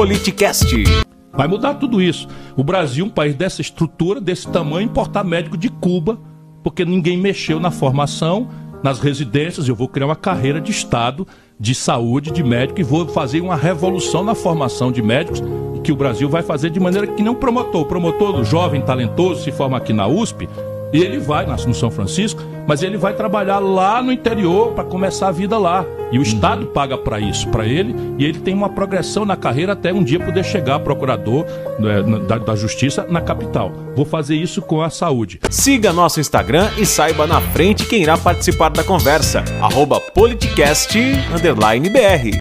Politicast. Vai mudar tudo isso. O Brasil, um país dessa estrutura, desse tamanho, importar médico de Cuba, porque ninguém mexeu na formação, nas residências. Eu vou criar uma carreira de Estado, de saúde, de médico, e vou fazer uma revolução na formação de médicos, que o Brasil vai fazer de maneira que não promotor. O promotor jovem, talentoso, se forma aqui na USP, e ele vai no São Francisco, mas ele vai trabalhar lá no interior para começar a vida lá. E o Estado paga para isso, para ele, e ele tem uma progressão na carreira até um dia poder chegar procurador né, da, da Justiça na capital. Vou fazer isso com a saúde. Siga nosso Instagram e saiba na frente quem irá participar da conversa. Arroba politicast_br